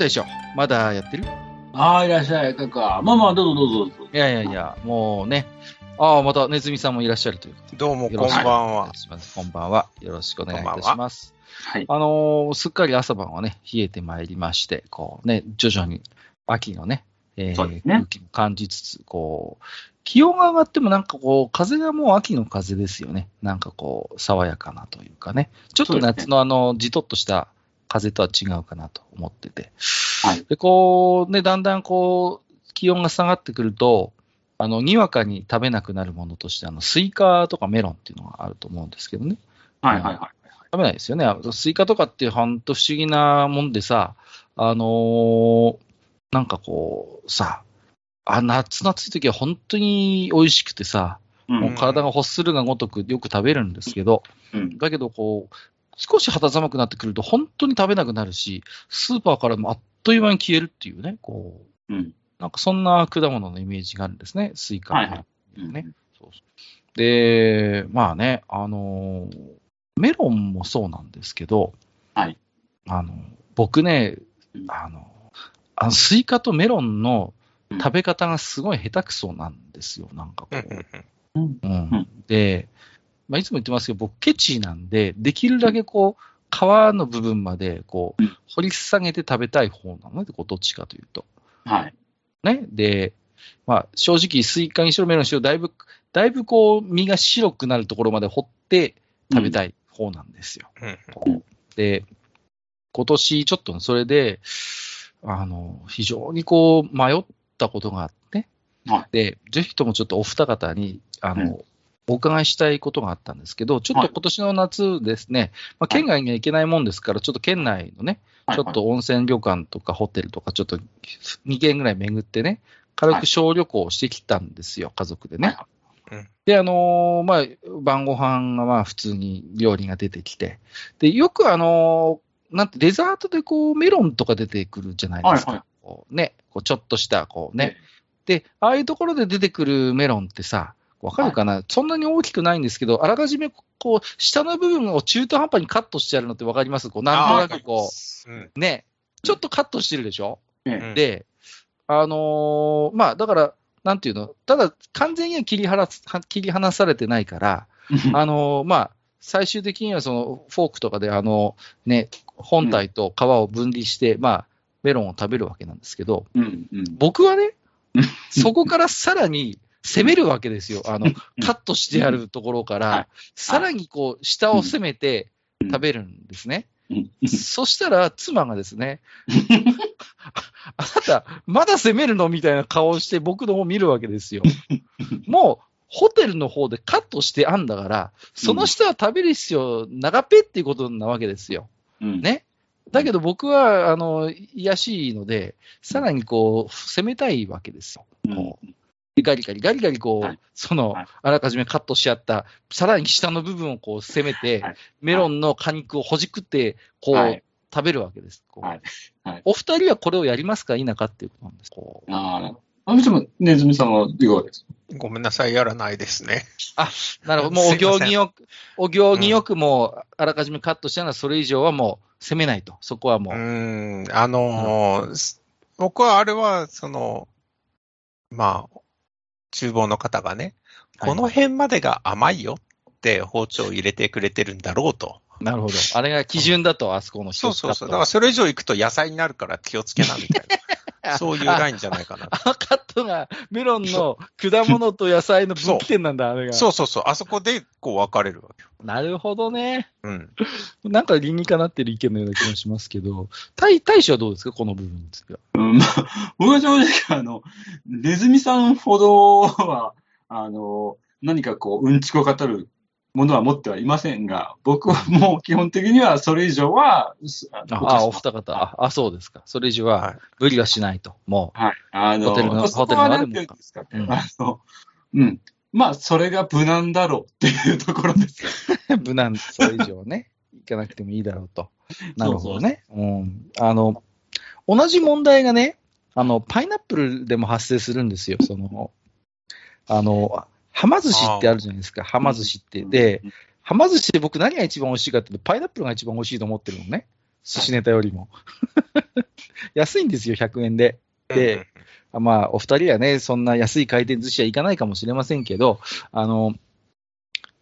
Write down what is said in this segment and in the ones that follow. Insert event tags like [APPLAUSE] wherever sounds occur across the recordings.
大将、まだやってる？ああ、いらっしゃい、かか。まあまあ、どうぞどうぞどうぞ。いやいやいや、もうね。ああ、またネズミさんもいらっしゃるということで。どうも、こんばんよろしくお願は。いしますこんばんは。よろしくお願いいたします。はい。あのーすっかり朝晩はね、冷えてまいりまして、こうね、徐々に秋のね、えーそうですね空気も感じつつ、こう、気温が上がってもなんかこう、風がもう秋の風ですよね。なんかこう、爽やかなというかね。ちょっと夏のあの、じとっとした風とは違うかなと思ってて。はいで、こう、ね、だんだんこう、気温が下がってくると、あの、にわかに食べなくなるものとして、あの、スイカとかメロンっていうのがあると思うんですけどね。はいはいはい。食べないですよね。スイカとかって本当不思議なもんでさ、あのーなんかこう、さ、あ、夏の暑い時は本当に美味しくてさ、う。もうん体が欲するがごとくよく食べるんですけど、うん。だけどこう、少し肌寒くなってくると本当に食べなくなるし、スーパーからもあっという間に消えるっていうね、こう、うん。なんかそんな果物のイメージがあるんですね、スイカはいはい。のね。そうそう。で、まあね、あのーメロンもそうなんですけど、はい。あの僕ねうん、あの、あのスイカとメロンのうん。食べ方がすごい下手くそなんですよ、なんかこう。んうんう。うん。うん。うん。うん。で、まあ、いつも言ってますけど、僕、ケチなんで、できるだけこう、皮の部分までこううん掘り下げて食べたい方なのね、こうどっちかというと。はい。ね？で、まあ、正直、スイカにしろメロンにしろ、だいぶ、だいぶこう、身が白くなるところまで掘って食べたい方なんですよ。うんで、今年ちょっとそれで、あの、非常にこう、迷ったことがあって、はいで、ぜひともちょっとお二方に、あの、うんお伺いしたいことがあったんですけど、ちょっはいと今年の夏ですね、まあ、県外には行けないもんですから、ちょっと県内のね、はい。ちょっと温泉旅館とかホテルとか、ちょっと2軒ぐらい巡ってね、軽く小旅行をしてきたんですよ、家族でね。うん。で、あのーまあ、晩ご飯がまあ普通に料理が出てきて、で、よくあのーなんてデザートでこうメロンとか出てくるじゃないですか。はいはい。こうね、こうちょっとしたこうね。で、ああいうところで出てくるメロンってさ、わかるかな、そんなに大きくないんですけど、あらかじめこう、下の部分を中途半端にカットしてあるのってわかります？こう、なんとなくこうんう、ね、ちょっとカットしてるでしょ？えうん。で、あのーまあ、だから、なんていうの、ただ、完全には切り離切り離されてないから、え。あのーまあ、最終的にはそのフォークとかで、あの、ね、本体と皮を分離して、まあ、メロンを食べるわけなんですけど、うん。うん。僕はね、そこからさらに攻めるわけですよ。あの、カットしてあるところかはいら、さらにこう、下を攻めて食べるんですね。うん。そしたら、妻がですね、[LAUGHS] あなた、まだ攻めるのみたいな顔をして僕の方見るわけですよ。もう、ホテルの方でカットしてあんだから、その下は食べる必要長ぺっていうことなわけですよ。うん。ね。だけど僕は、あの、癒やしいので、さらにこう、攻めたいわけですよ。うん。こうガリガリ、ガリガリこう、はい。そのはい、あらかじめカットしちゃった、さらに下の部分をこう攻めて、はい。メロンの果肉をほじくって、こう、はい。食べるわけです。こう。はい。はい。お二人はこれをやりますか否かっていうことなんです。こう。ああ、あの人も、ネズミさんはいかがですごめんなさい、やらないですね。なるほど。もうお行儀よく、お行儀よくもう、あらかじめカットしたらそれ以上はもう攻めないと。そこはもう。う。ん、あのーす僕はあれは、その、まあ、厨房の方がね、はいこの辺までが甘いよって包丁を入れてくれてるんだろうと。なるほど。あれが基準だと、あそこのそうそうそう。だからそれ以上行くと野菜になるから気をつけな、みたいな。[LAUGHS] そういうラインじゃないかな。あのカットがメロンの果物と野菜の分岐点なんだ、あれが。そうそうそう。あそこでこう分かれるわけよ。なるほどね。うん。なんか理にかなってる意見のような気がしますけど、大大使はどうですか？この部分については。うん、まあ、[LAUGHS] 僕は正直、あの、ネズミさんほどは、あの、何かこう、うんちこ語るものは持ってはいませんが、僕はもう基本的にはそれ以上は、すあのああ、お二方、あ、あそうですか。それ以上ははい無理はしないと。もはい。あの、ホテルのホテルの中でもんですかね、うんあの、うん。まあ、それが無難だろうっていうところです。う、[LAUGHS] 無難、それ以上ね、行かなくてもいいだろうと。[LAUGHS] なるほどね。うん。あの、同じ問題がね、あの、パイナップルでも発生するんですよ。その、あの、はま寿司ってあるじゃないですか。はま寿司って。で、はま寿司で僕何が一番美味しいかっていうと、パイナップルが一番美味しいと思ってるのね。寿司ネタよりも。[LAUGHS] 安いんですよ、100円で。で、あまあ、お二人はね、そんな安い回転寿司は行かないかもしれませんけど、あの、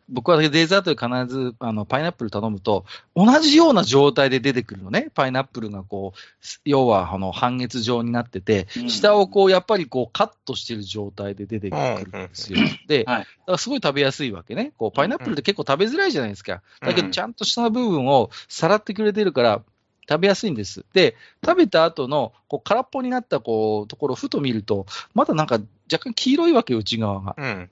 僕はデザートで必ずあのパイナップル頼むと、同じような状態で出てくるのね。パイナップルがこう、要はあの半月状になってて、うん下をこう、やっぱりこう、カットしてる状態で出てくるんですよ。で、はいだからすごい食べやすいわけね。こう、パイナップルって結構食べづらいじゃないですか。だけうんど、ちゃんと下の部分をさらってくれてるから、食べやすいんです。で、食べた後の、こう、空っぽになった、こう、ところをふと見ると、まだなんか若干黄色いわけよ、内側が。うん。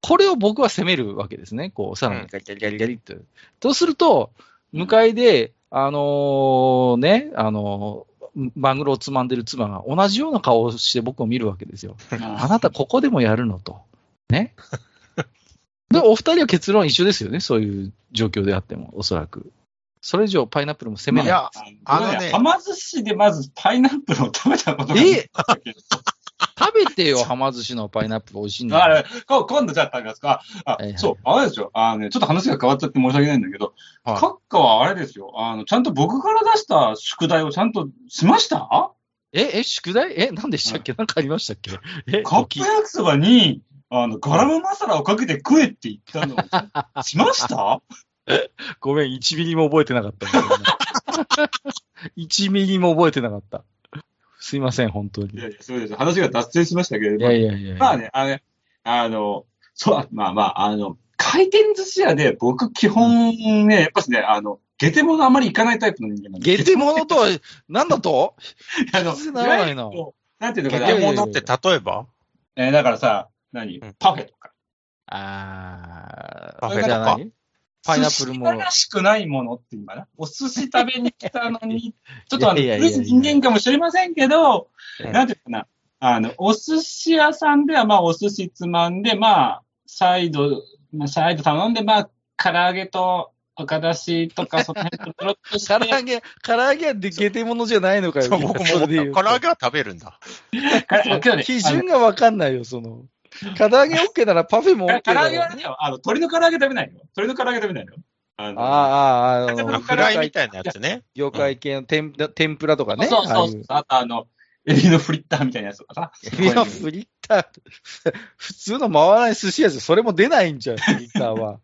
これを僕は攻めるわけですね。こう、さらにガリガリガリガリって。そうすると、向かいで、あのーね、あのーマグロをつまんでる妻が同じような顔をして僕を見るわけですよ。あなたここでもやるのと。ね。[LAUGHS] で、お二人は結論一緒ですよね。そういう状況であっても、おそらく。それ以上パイナップルも攻めない。いや、ああのねのね、はま寿司でまずパイナップルを食べたことがない。え？食べてよ、はま寿司のパイナップル美味しいんだよ。あこ今度じゃあ食べますか？あ、はいはいそう、あれですよ。あのね、ちょっと話が変わっちゃって申し訳ないんだけど、はいカッカはあれですよ。あの、ちゃんと僕から出した宿題をちゃんとしました？え、え、宿題？え、何でしたっけ？なんかありましたっけ？え、カップ焼きそばに、あの、ガラムマサラをかけて食えって言ったのをしました？[LAUGHS] ごめん、1ミリも覚えてなかった。1 [LAUGHS] ミリも覚えてなかった。すいません、本当に。いいやいや、そうです。話が脱線しましたけれども。やいやいやいや。まあね、あのね、あの、そう、まあまあ、あの、回転寿司屋で僕基本ね、やっぱしね、あの、ゲテモノあまり行かないタイプの人間なんで。ゲテモノとは、[LAUGHS] なんだと？あの、ならないなわゆるこうなんていうのゲかな。テモノって例えば？えーだからさ、何？うんパフェとか。あー、パフェとかパイナップルも寿司屋らしくないものって今な。お寿司食べに来たのに、[LAUGHS] ちょっとあの、古い人間かもしれませんけど、うんなんていうかな。あの、お寿司屋さんでは、まあ、お寿司つまんで、まあ、サイド、まあ、サイド頼んで、まあ、唐揚げと、赤だしとか、その辺として。[LAUGHS] 唐揚げ、唐揚げはでゲテモノじゃないのかよ。そう、僕も唐揚げは食べるんだ。[LAUGHS] 基準がわかんないよ、その。唐揚げ OK ならパフェもあ OK の唐だ揚げはね、あの、鶏の唐揚げ食べないよ。鶏の唐揚げ食べないよ。あのああ、ああ、ああの、あフライみたいなやつね。業界系の天天ぷらとかね。そうそう。そうあとあの、エビのフリッターみたいなやつとかさ。エビのフリッター、普通の回らない寿司屋じゃそれも出ないんじゃん、フリッターは。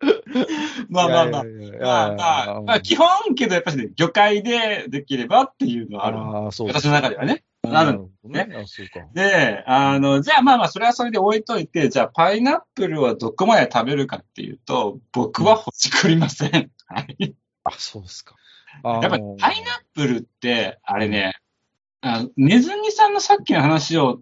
[LAUGHS] まあまあまあ。まあまあ、まあ、基本けどやっぱりね、魚介でできればっていうのはある。ああ、そう私の中ではね。あるほどね。で、あの、じゃあまあまあ、それはそれで置いといて、じゃあパイナップルはどこまで食べるかっていうと、僕はほじくりません。はい。あ、そうですか。ややっぱりパイナップルって、あれね、あネズミさんのさっきの話を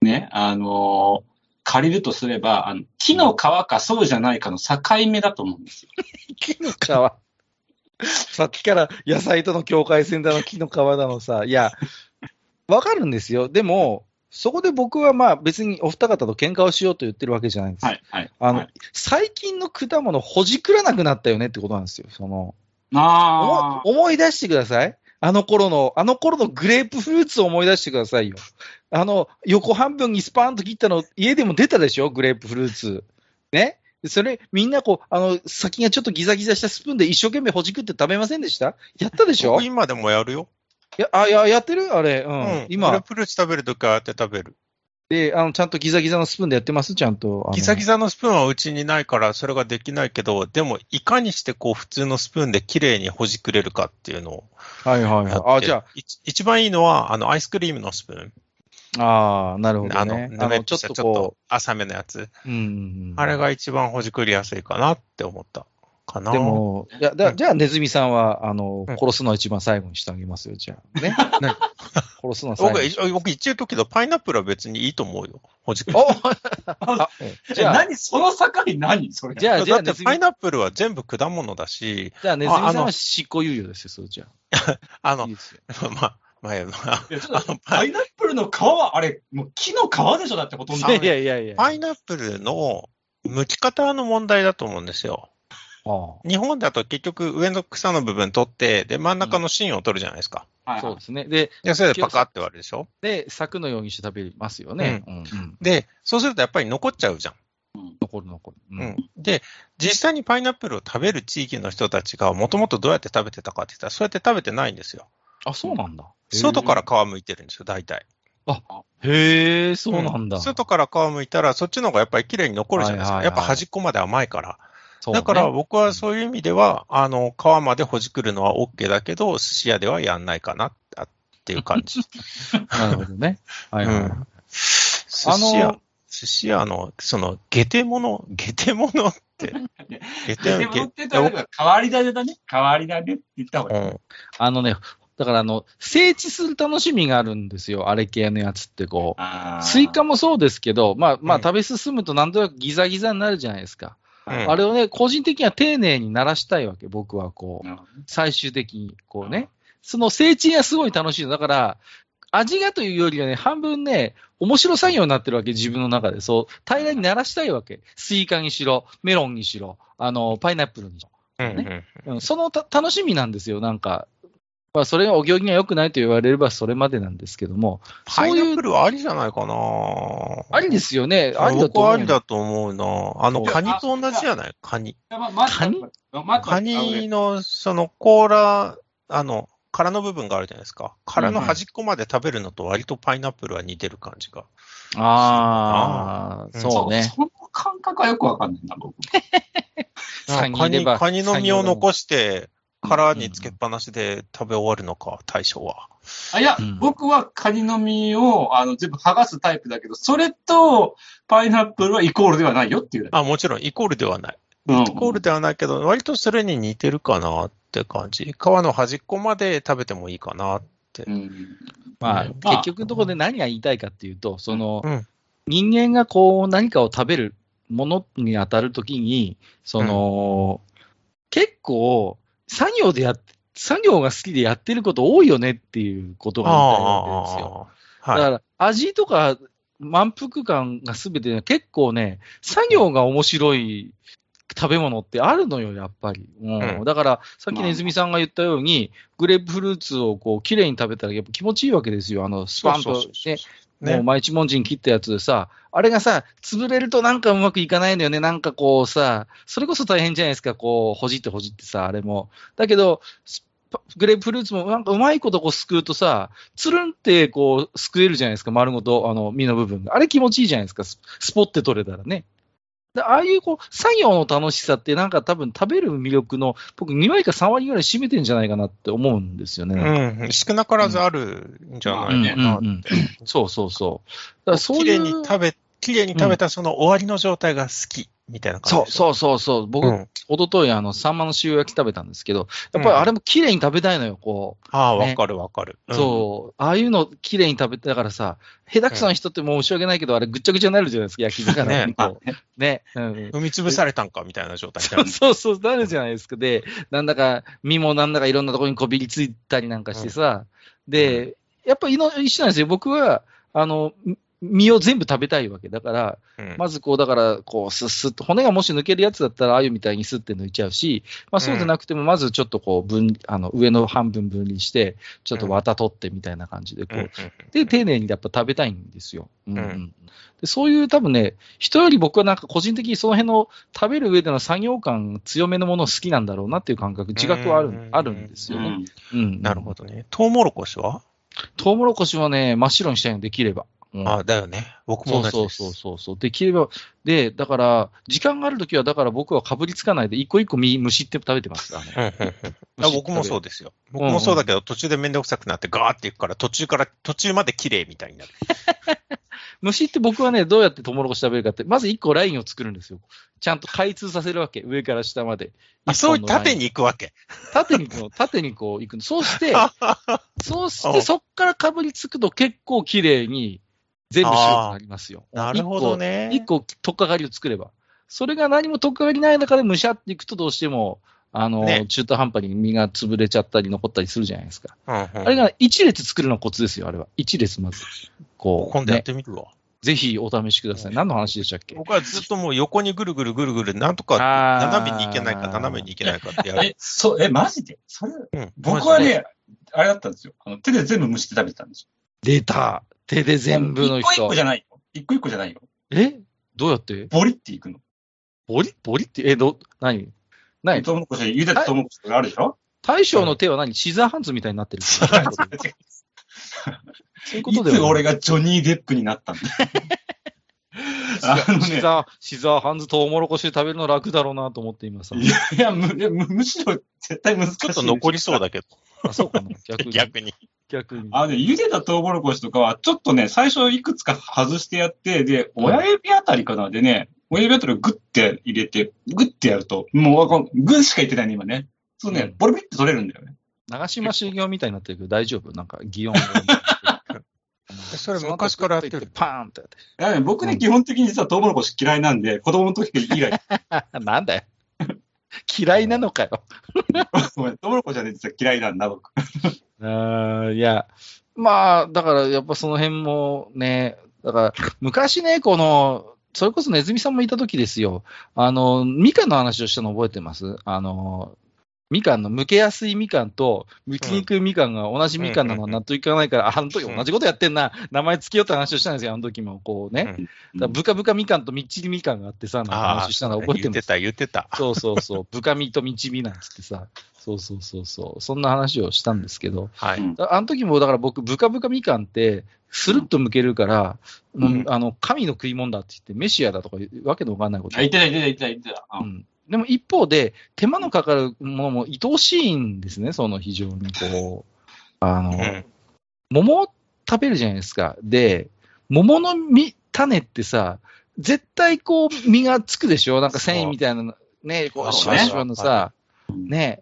ね、あの借りるとすれば、あの木の皮かそうじゃないかの境目だと思うんですよ。[LAUGHS] 木の皮。さっきから野菜との境界線だの、木の皮だのさ、いや、わかるんですよ。でも、そこで僕はまあ別にお二方と喧嘩をしようと言ってるわけじゃないんです。はい、はい。あの、はい最近の果物ほじくらなくなったよねってことなんですよ。その、あ思い思い出してください。あの頃の、あの頃のグレープフルーツを思い出してくださいよ。あの、横半分にスパーンと切ったの、家でも出たでしょ？グレープフルーツ。ね？それ、みんなこう、あの、先がちょっとギザギザしたスプーンで一生懸命ほじくって食べませんでした？やったでしょ？今でもやるよ。や、あ、いや、やってる？あれ、う。うんん。グレ今ー、プフルーツ食べるときはやって食べる。で、あの、ちゃんとギザギザのスプーンでやってます？ちゃんと。あのギザギザのスプーンはうちにないからそれができないけど、でもいかにしてこう普通のスプーンで綺麗にほじくれるかっていうのをはいはい。はい。あ、じゃい一番いいのは、あの、アイスクリームのスプーン。あ、ああ、なるほどあの、ね。ぬめっとしたちょっと浅めのやつ。うんうんうん。あれが一番ほじくりやすいかなって思った。かな。でも、いや、だうんじゃあ、ネズミさんは、あの、うん殺すのは一番最後にしてあげますよ、じゃあ。ね。[LAUGHS] 何？殺すのは最後僕、に。一僕一応言うけど、パイナップルは別にいいと思うよ。ほじく。お [LAUGHS] あじゃあ、じゃあ何その境何それ？じゃあ、じゃあ、ネズミだってパイ、ナップルは全部果物だし、じゃあ、ネズミさんああのは執行猶予ですよ、そうじゃあ [LAUGHS] あ。のいい、ですよ。まあ、まあ、まあいやちょっとパイナップルの皮は、あれ、もう木の皮でしょだってほとんど。いやいやいやいや。パイナップルの剥き方の問題だと思うんですよ。あ日本だと結局上の草の部分取って、で、真ん中の芯を取るじゃないですか。そうですね。で、で、それでパカって割るでしょ？で、柵のようにして食べますよね。うん。うんで、そうするとやっぱり残っちゃうじゃん。残る残る。ううん。で、実際にパイナップルを食べる地域の人たちがもともとどうやって食べてたかって言ったら、そうやって食べてないんですよ。あ、そうなんだ。外から皮むいてるんですよ、大体。へえ、そうなんだ。う外から皮むいたら、そっちの方がやっぱり綺麗に残るじゃないですか。やっぱ端っこまで甘いから。ねだから僕はそういう意味では、あの、皮までほじくるのは OK だけど、寿司屋ではやんないかなっていう感じ。[LAUGHS] なるほどね。はいはい。うん寿司屋、寿司屋の、その、下手物、下手物って、[LAUGHS] 下手でもって言ったら、変わり種だね。変わり種って言った方がいい。うんあのね、だからあの、整地する楽しみがあるんですよ、あれ系のやつってこう。スイカもそうですけど、まあ、まあ、うん食べ進むとなんとなくギザギザになるじゃないですか。うんあれをね、個人的には丁寧にならしたいわけ、僕はこう。最終的に、こうね。その整地がすごい楽しいの。だから、味がというよりはね、半分ね、面白作業になってるわけ、自分の中で。そう、平らにならしたいわけ。スイカにしろ、メロンにしろ、あの、パイナップルにしうんうんろ。うん、そのた楽しみなんですよ、なんか。まあ、それがお行儀が良くないと言われればそれまでなんですけども。パイナッそういう、プルはありじゃないかなありですよね。ありだと思うよ。ありだと思うな。あの、カニと同じじゃない？カニ。カニ？カニ？の、その、甲羅、あの、殻の部分があるじゃないですか。殻の端っこまで食べるのと割とパイナップルは似てる感じが。ああ、うんそうね。その感覚はよくわかんないな、僕。[LAUGHS] カニカニの身を残して、殻につけっぱなしで食べ終わるのか、大将は。あいや、うん僕はカニの実をあの全部剥がすタイプだけど、それとパイナップルはイコールではないよっていう。あ、もちろん、イコールではない。うんイコールではないけど、割とそれに似てるかなって感じ。皮の端っこまで食べてもいいかな。うんまあ、うん結局のところで何が言いたいかっていうと、その、うん人間がこう何かを食べるものに当たるときに、その、結構、作業でやっ、作業が好きでやってること多いよねっていうことが言いたいわけですよ。ああ、はい。だから、味とか満腹感がすべて結構ね、作業が面白い食べ物ってあるのよ、やっぱり。うんうんだから、さっきの泉さんが言ったように、グレープフルーツをこう、綺麗に食べたらやっぱ気持ちいいわけですよ。あの、スパンとね、ねもう毎一文字に切ったやつでさ、あれがさ、潰れるとなんかうまくいかないんだよね。なんかこうさ、それこそ大変じゃないですか。こう、ほじってほじってさ、あれも。だけど、グレープフルーツもなんかうまいことこうすくうとさ、つるんってこう、すくえるじゃないですか。丸ごと、あの、身の部分が。あれ気持ちいいじゃないですか。ススポって取れたらね。でああいうこう、作業の楽しさってなんか多分食べる魅力の、僕2割か3割ぐらい占めてんじゃないかなって思うんですよね。うん。少なからずあるんじゃないうんかな。うんうんそうそうそう。だからそう綺麗いう。に食べ、綺麗に食べたその終わりの状態が好き、みたいな感じ。そうそうそうそう。僕、うん一昨日あの、サンマの塩焼き食べたんですけど、やっぱりあれも綺麗に食べたいのよ、こう。ああ、ねわかるわかる。うんそう。ああいうの綺麗に食べて、だからさ、下手くそな人って申し訳ないけど、あれぐっちゃぐちゃになるじゃないですか、焼き魚ねね。こうね。うん。踏み潰されたんか、みたいな状態そうるそうそう、なるじゃないですか。で、なんだか、身もなんだかいろんなところにこびりついたりなんかしてさ、で、やっぱりの一緒なんですよ。僕は、あの、み身を全部食べたいわけ。だから、うんまずこう、だから、こう、すっすっと、骨がもし抜けるやつだったら、ああいうみたいにすって抜いちゃうし、まあそうでなくても、まずちょっとこう、分、あの、上の半分分離して、ちょっと綿取ってみたいな感じで、こう、で、丁寧にやっぱ食べたいんですよ。うんうんうんでそういう多分ね、人より僕はなんか個人的にその辺の食べる上での作業感強めのもの好きなんだろうなっていう感覚、自覚はある,、うんあるんですよね。うん。なるほどね。トウモロコシは？トウモロコシはね、真っ白にしたいのできれば。うんあ、だよね。僕そうそう。そうそうそう。できれば、で、だから、時間があるときは、だから僕はかぶりつかないで、一個一個みむしって食べてます。あ僕もそうですよ。僕もそうだけど、途中でめんどくさくなってガーっていくから、途中から、途中まで綺麗みたいになる。[LAUGHS] 虫って僕はね、どうやってトウモロコシ食べるかって、まず一個ラインを作るんですよ。ちゃんと開通させるわけ。上から下まで。あ、そう縦に。に行くわけ。縦にこう、縦にこう行くの。そうして、[LAUGHS] そうして、うんそっからかぶりつくと結構綺麗に全部白くなりますよ。なるほどね。一個、とっかかりを作れば。それが何もとっかかりない中でむしゃっていくとどうしても、あの、ね中途半端に身が潰れちゃったり残ったりするじゃないですか。うんうんあれが一列作るのコツですよ、あれは。一列まず。こう、今度やっね、てみるわ。ぜひお試しください。何の話でしたっけ？僕はずっともう横にぐるぐるぐるぐる、なんとか斜めに行けないか、斜めに行けないかってやる。え、そう、え、マジで？それ、うん僕は、ね、あれだったんですよ。あの手で全部蒸して食べてたんですよ。出た手で全部の人。一個一個じ。ゃないよ。一個一個じゃないよ。え？どうやって？ボリっていくの。ボリ？ボリって、え、ど、何？何？トウモロコシ、茹でたトウモロコシとかあるでしょ？大将の手は何？シザーハンズみたいになってる。[LAUGHS] そういうことではいつ俺がジョニー・デップになったんだ [LAUGHS] あのね、シザー、シザーハンズトウモロコシ食べるの楽だろうなと思って今さ。いや、いやむいやむむしろ絶対難しい。ちょっと残りそうだけど、あ、そうかな [LAUGHS] 逆に。逆に。逆に。あのね、茹でたトウモロコシとかは、ちょっとね、最初いくつか外してやって、で、親指あたりかなでね、親指あたりをグッて入れて、グッてやると、もうわかん、グッしか言ってないね、今ね。そうね、ボリボリって取れるんだよね。長島修行みたいになってるけど大丈夫？[LAUGHS] なんか、擬音語。それ昔からやってる。[LAUGHS] パーンってやって。僕ね、うん基本的に実はトウモロコシ嫌いなんで、子供の時以来、なんだよ。嫌いなのかよ。ごめんトウモロコシはね、実は嫌いなんだ、僕。[LAUGHS] あーいや、まあ、だからやっぱその辺もね、だから昔ね、この、それこそネズミさんもいた時ですよ。あの、みかんの話をしたの覚えてます？あの、みかんの、剥けやすいみかんと、剥きにくいみかんが同じみかんなのは納得いかないから、ああの時同じことやってんな、名前つけようって話をしたんですよ、あの時も。こうね。だからブカブカみかんとみっちりみかんがあってさ、なんかああ、話したの覚えてます言ってた、言ってた。そうそうそう。ブカミとみちびなんつってさ。そうそうそうそう。そんな話をしたんですけど。はい。あの時も、だから僕、ブカブカみかんって、スルッと剥けるから、うんうんあの、神の食い物だって言って、メシアだとかわけのわかんないことあ、言ってた、言ってた、言ってた、言ってた。うんうん。でも一方で、手間のかかるものも愛おしいんですね、その非常にこう。あの、うん。桃を食べるじゃないですか。で、桃の実、種ってさ、絶対こう実がつくでしょ？なんか繊維みたいなの、ね、こう、シそうねワシワのさ、ね、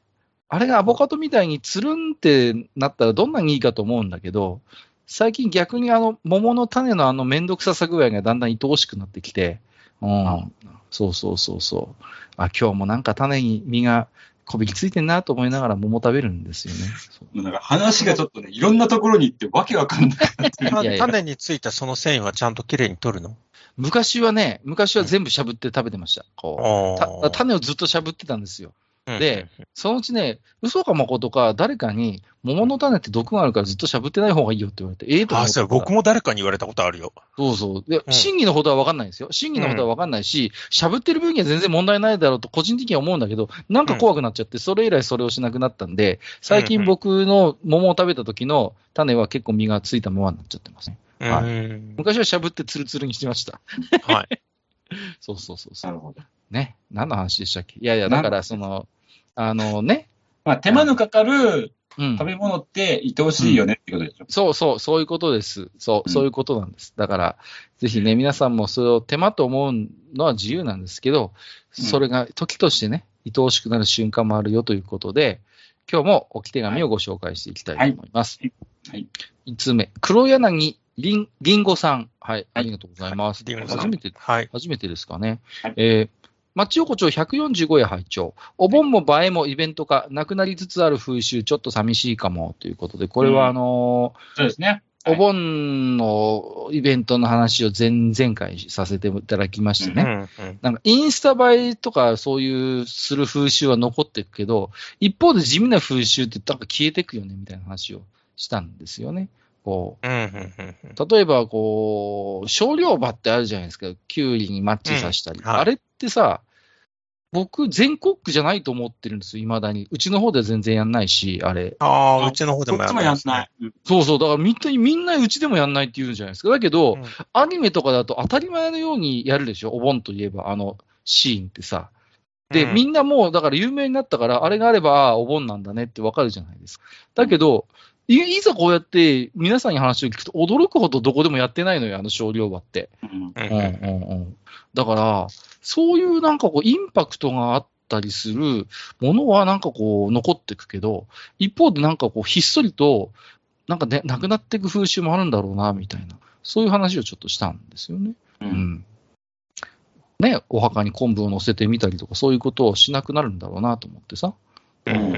あれがアボカドみたいにつるんってなったらどんなにいいかと思うんだけど、最近逆にあの、桃の種のあのめんどくささ具合がだんだん愛おしくなってきて、うん、そうそうそうそう。あ、今日もなんか種に実がこびりついてんなと思いながら桃食べるんですよね。そうもうなんか話がちょっとね、いろんなところに行ってわけわかんなくなってる。いやいや種についたその繊維はちゃんときれいに取るの？昔はね、昔は全部しゃぶって食べてました。こう。種をずっとしゃぶってたんですよ。うんで、そのうちね、嘘か誠か誰かに、桃の種って毒があるからずっとしゃぶってない方がいいよって言われて、ええと思あ、ってそれ僕も誰かに言われたことあるよ。そうそう。で、うん真偽のほどは分かんないんですよ。真偽のほどは分かんないし、しゃぶってる分には全然問題ないだろうと個人的には思うんだけど、なんか怖くなっちゃって、それ以来それをしなくなったんで、最近僕の桃を食べた時の種は結構実がついたままになっちゃってますね。はうん昔はしゃぶってツルツルにしてました。はい。[LAUGHS] そうそうそうそう。なるほど。ね。何の話でしたっけ？いやいや、だからその、あのね。まあ、手間のかかるうん食。べ物って愛おしいよねってことでしょ。そうそう、そういうことです。そうう、んそういうことなんです。だから、ぜひね、皆さんもそれを手間と思うのは自由なんですけど、うんそれが時としてね、愛おしくなる瞬間もあるよということで、今日も置き手紙をご紹介していきたいと思います。はい。5つ目、黒柳りんりんごさん。はい、ありがとうございます。リンゴさん初めて、はい。初めてですかね。はいえー町横丁145夜拝聴お盆も映えもイベント化、なくなりつつある風習、ちょっと寂しいかもということで、これはあのーそうですね。お盆のイベントの話を前々回させていただきましてうね。んうんなんかインスタ映えとかそういうする風習は残っていくけど、一方で地味な風習ってなんか消えていくよねみたいな話をしたんですよね。こうんうんうんう、例えばこう、少量馬ってあるじゃないですか。キュウリにマッチさせたり。うんはいあれってさ、僕、全国区じゃないと思ってるんですよ、未だに。うちの方では全然やんないし、あれ。ああ、うちの方でもこっちもやんない。うんそうそう、だからみんな、みんなうちでもやんないって言うんじゃないですか。だけど、うんアニメとかだと当たり前のようにやるでしょ、お盆といえば、あのシーンってさ。で、うんみんなもう、だから有名になったから、あれがあれば、ああお盆なんだねってわかるじゃないですか。だけど、いいざこうやって皆さんに話を聞くと、驚くほどどこでもやってないのよ、あの少量馬って。うんうんうんうんうん。だから、そういうなんかこう、インパクトがあったりするものはなんかこう、残っていくけど、一方でなんかこう、ひっそりと、なんかね、なくなっていく風習もあるんだろうな、みたいな。そういう話をちょっとしたんですよね。ううんん。ね、お墓に昆布を乗せてみたりとか、そういうことをしなくなるんだろうなと思ってさ。うんうん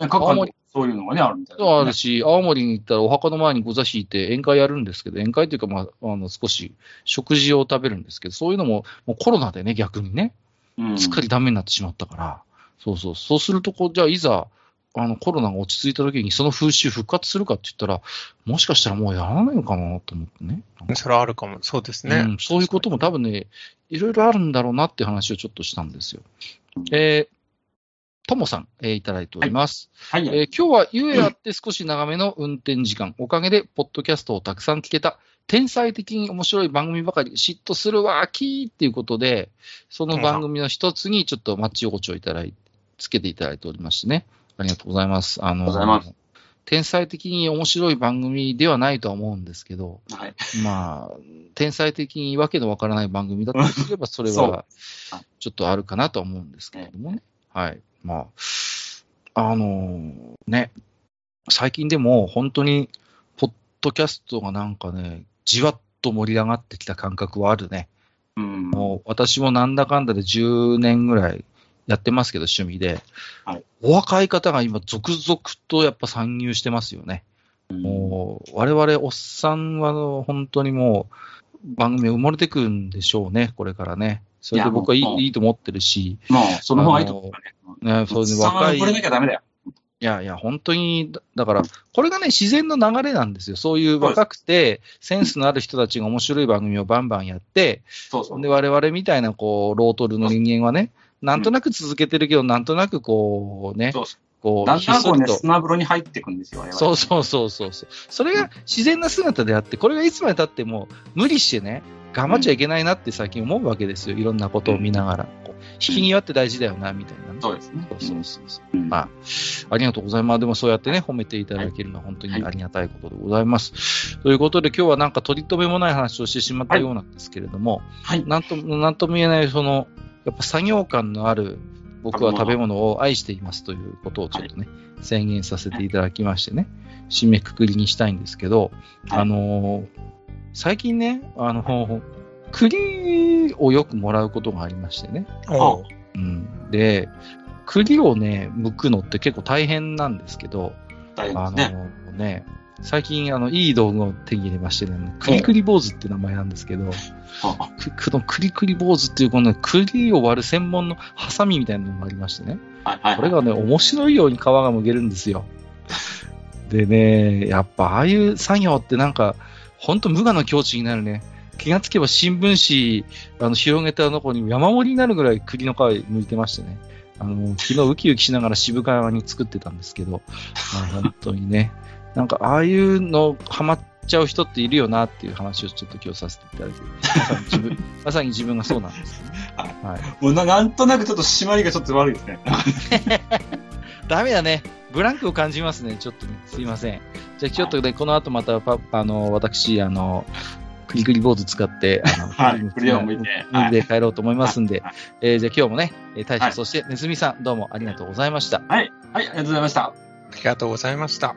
うん過去にそういうのがね、あるみたいなね。あるし、青森に行ったらお墓の前にご座敷いて宴会やるんですけど、宴会というか、まあ、あの、少し食事を食べるんですけど、そういうのも、もうコロナでね、逆にね、うんすっかりダメになってしまったから、そうそう、そうするとこう、じゃあいざ、あの、コロナが落ち着いた時にその風習復活するかって言ったら、もしかしたらもうやらないのかなと思ってね。それはあるかも。そうですね。うん、そういうことも多分ね、いろいろあるんだろうなって話をちょっとしたんですよ。うんえー、ともさん、えーいただいております。はい。えー今日はゆえあって少し長めの運転時間、おかげでポッドキャストをたくさん聞けた、天才的に面白い番組ばかり、嫉妬するわーきーっていうことで、その番組の一つにちょっとマッチ横丁いただいつけていただいておりましてね。ありがとうございます。あのございます天才的に面白い番組ではないとは思うんですけど、はい。まあ、天才的にわけのわからない番組だとすれば、[LAUGHS] それはちょっとあるかなとは思うんですけれどもね。はい。まあ、あのーね、最近でも本当に、ポッドキャストがなんかね、じわっと盛り上がってきた感覚はあるね。うん。もう私もなんだかんだで10年ぐらいやってますけど、趣味で。はいお若い方が今、続々とやっぱ参入してますよね。もう、我々おっさんは本当にもう、番組埋もれてくんでしょうね、これからね。それで僕はいいいいいと思ってるし、もう、その方がいいと思うね。ね、そういうその若い、これいなきゃダメだよ。やいや、本当に、だだから、これがね、自然の流れなんですよ。そういう若くて、センスのある人たちが面白い番組をバンバンやって、そうそう。で、我々みたいな、こう、ロートルの人間はね、なんとなく続けてるけど、なんとなくこう、ね、そうそこう、だんだんこうね。砂風呂に入っていくんですよ、そうそうそうそうそう。それが自然な姿であって、これがいつまで経っても無理してね、頑張っちゃいけないなって最近思うわけですよ。いろんなことを見ながら。こう引き際って大事だよな、みたいなね。そうですね。そうそうそうそう。うんまあ、ありがとうございます。でもそうやってね、褒めていただけるのは本当にありがたいことでございます。ということで今日はなんか取り留めもない話をしてしまったようなんですけれども、はい。なんとも、なんとも言えない、その、やっぱ作業感のある、僕は食べ物を愛していますということをちょっとね、宣言させていただきましてね、締めくくりにしたいんですけど、はい。あのー最近ね、あの、栗をよくもらうことがありましてね。おう。うん、で、栗をね、剥くのって結構大変なんですけど、あ大変ですのね。ね、最近、あの、いい道具を手に入れましてね、クリクリ坊主って名前なんですけど、あくこのクリクリ坊主っていうこの、ね、栗を割る専門のハサミみたいなのがありましてね。はいはい。これがね、面白いように皮が剥けるんですよ。でね、やっぱああいう作業ってなんか、ほんと無我の境地になるね。気がつけば新聞紙、あの、広げたとこに山盛りになるぐらい栗の皮剥いてましてね。あの、昨日ウキウキしながら渋川に作ってたんですけど、まあ本当にね、なんかああいうのハマっちゃう人っているよなっていう話をちょっと今日させていただいて、まさに自分、[LAUGHS] まさに自分がそうなんですよね。はい。もうななんとなくちょっと締まりがちょっと悪いですね。[LAUGHS] ダメだね。ブランクを感じますね。ちょっとね。すいません。じゃあちょっとね、この後またパ、あの、私、あの、クリクリボード使って、あの、はいクリ栗を剥いてで帰ろうと思いますんで、はいえーじゃあ今日もね、えー大将、はいそしてネズミさん、どうもありがとうございました。はい。はい、ありがとうございました。ありがとうございました。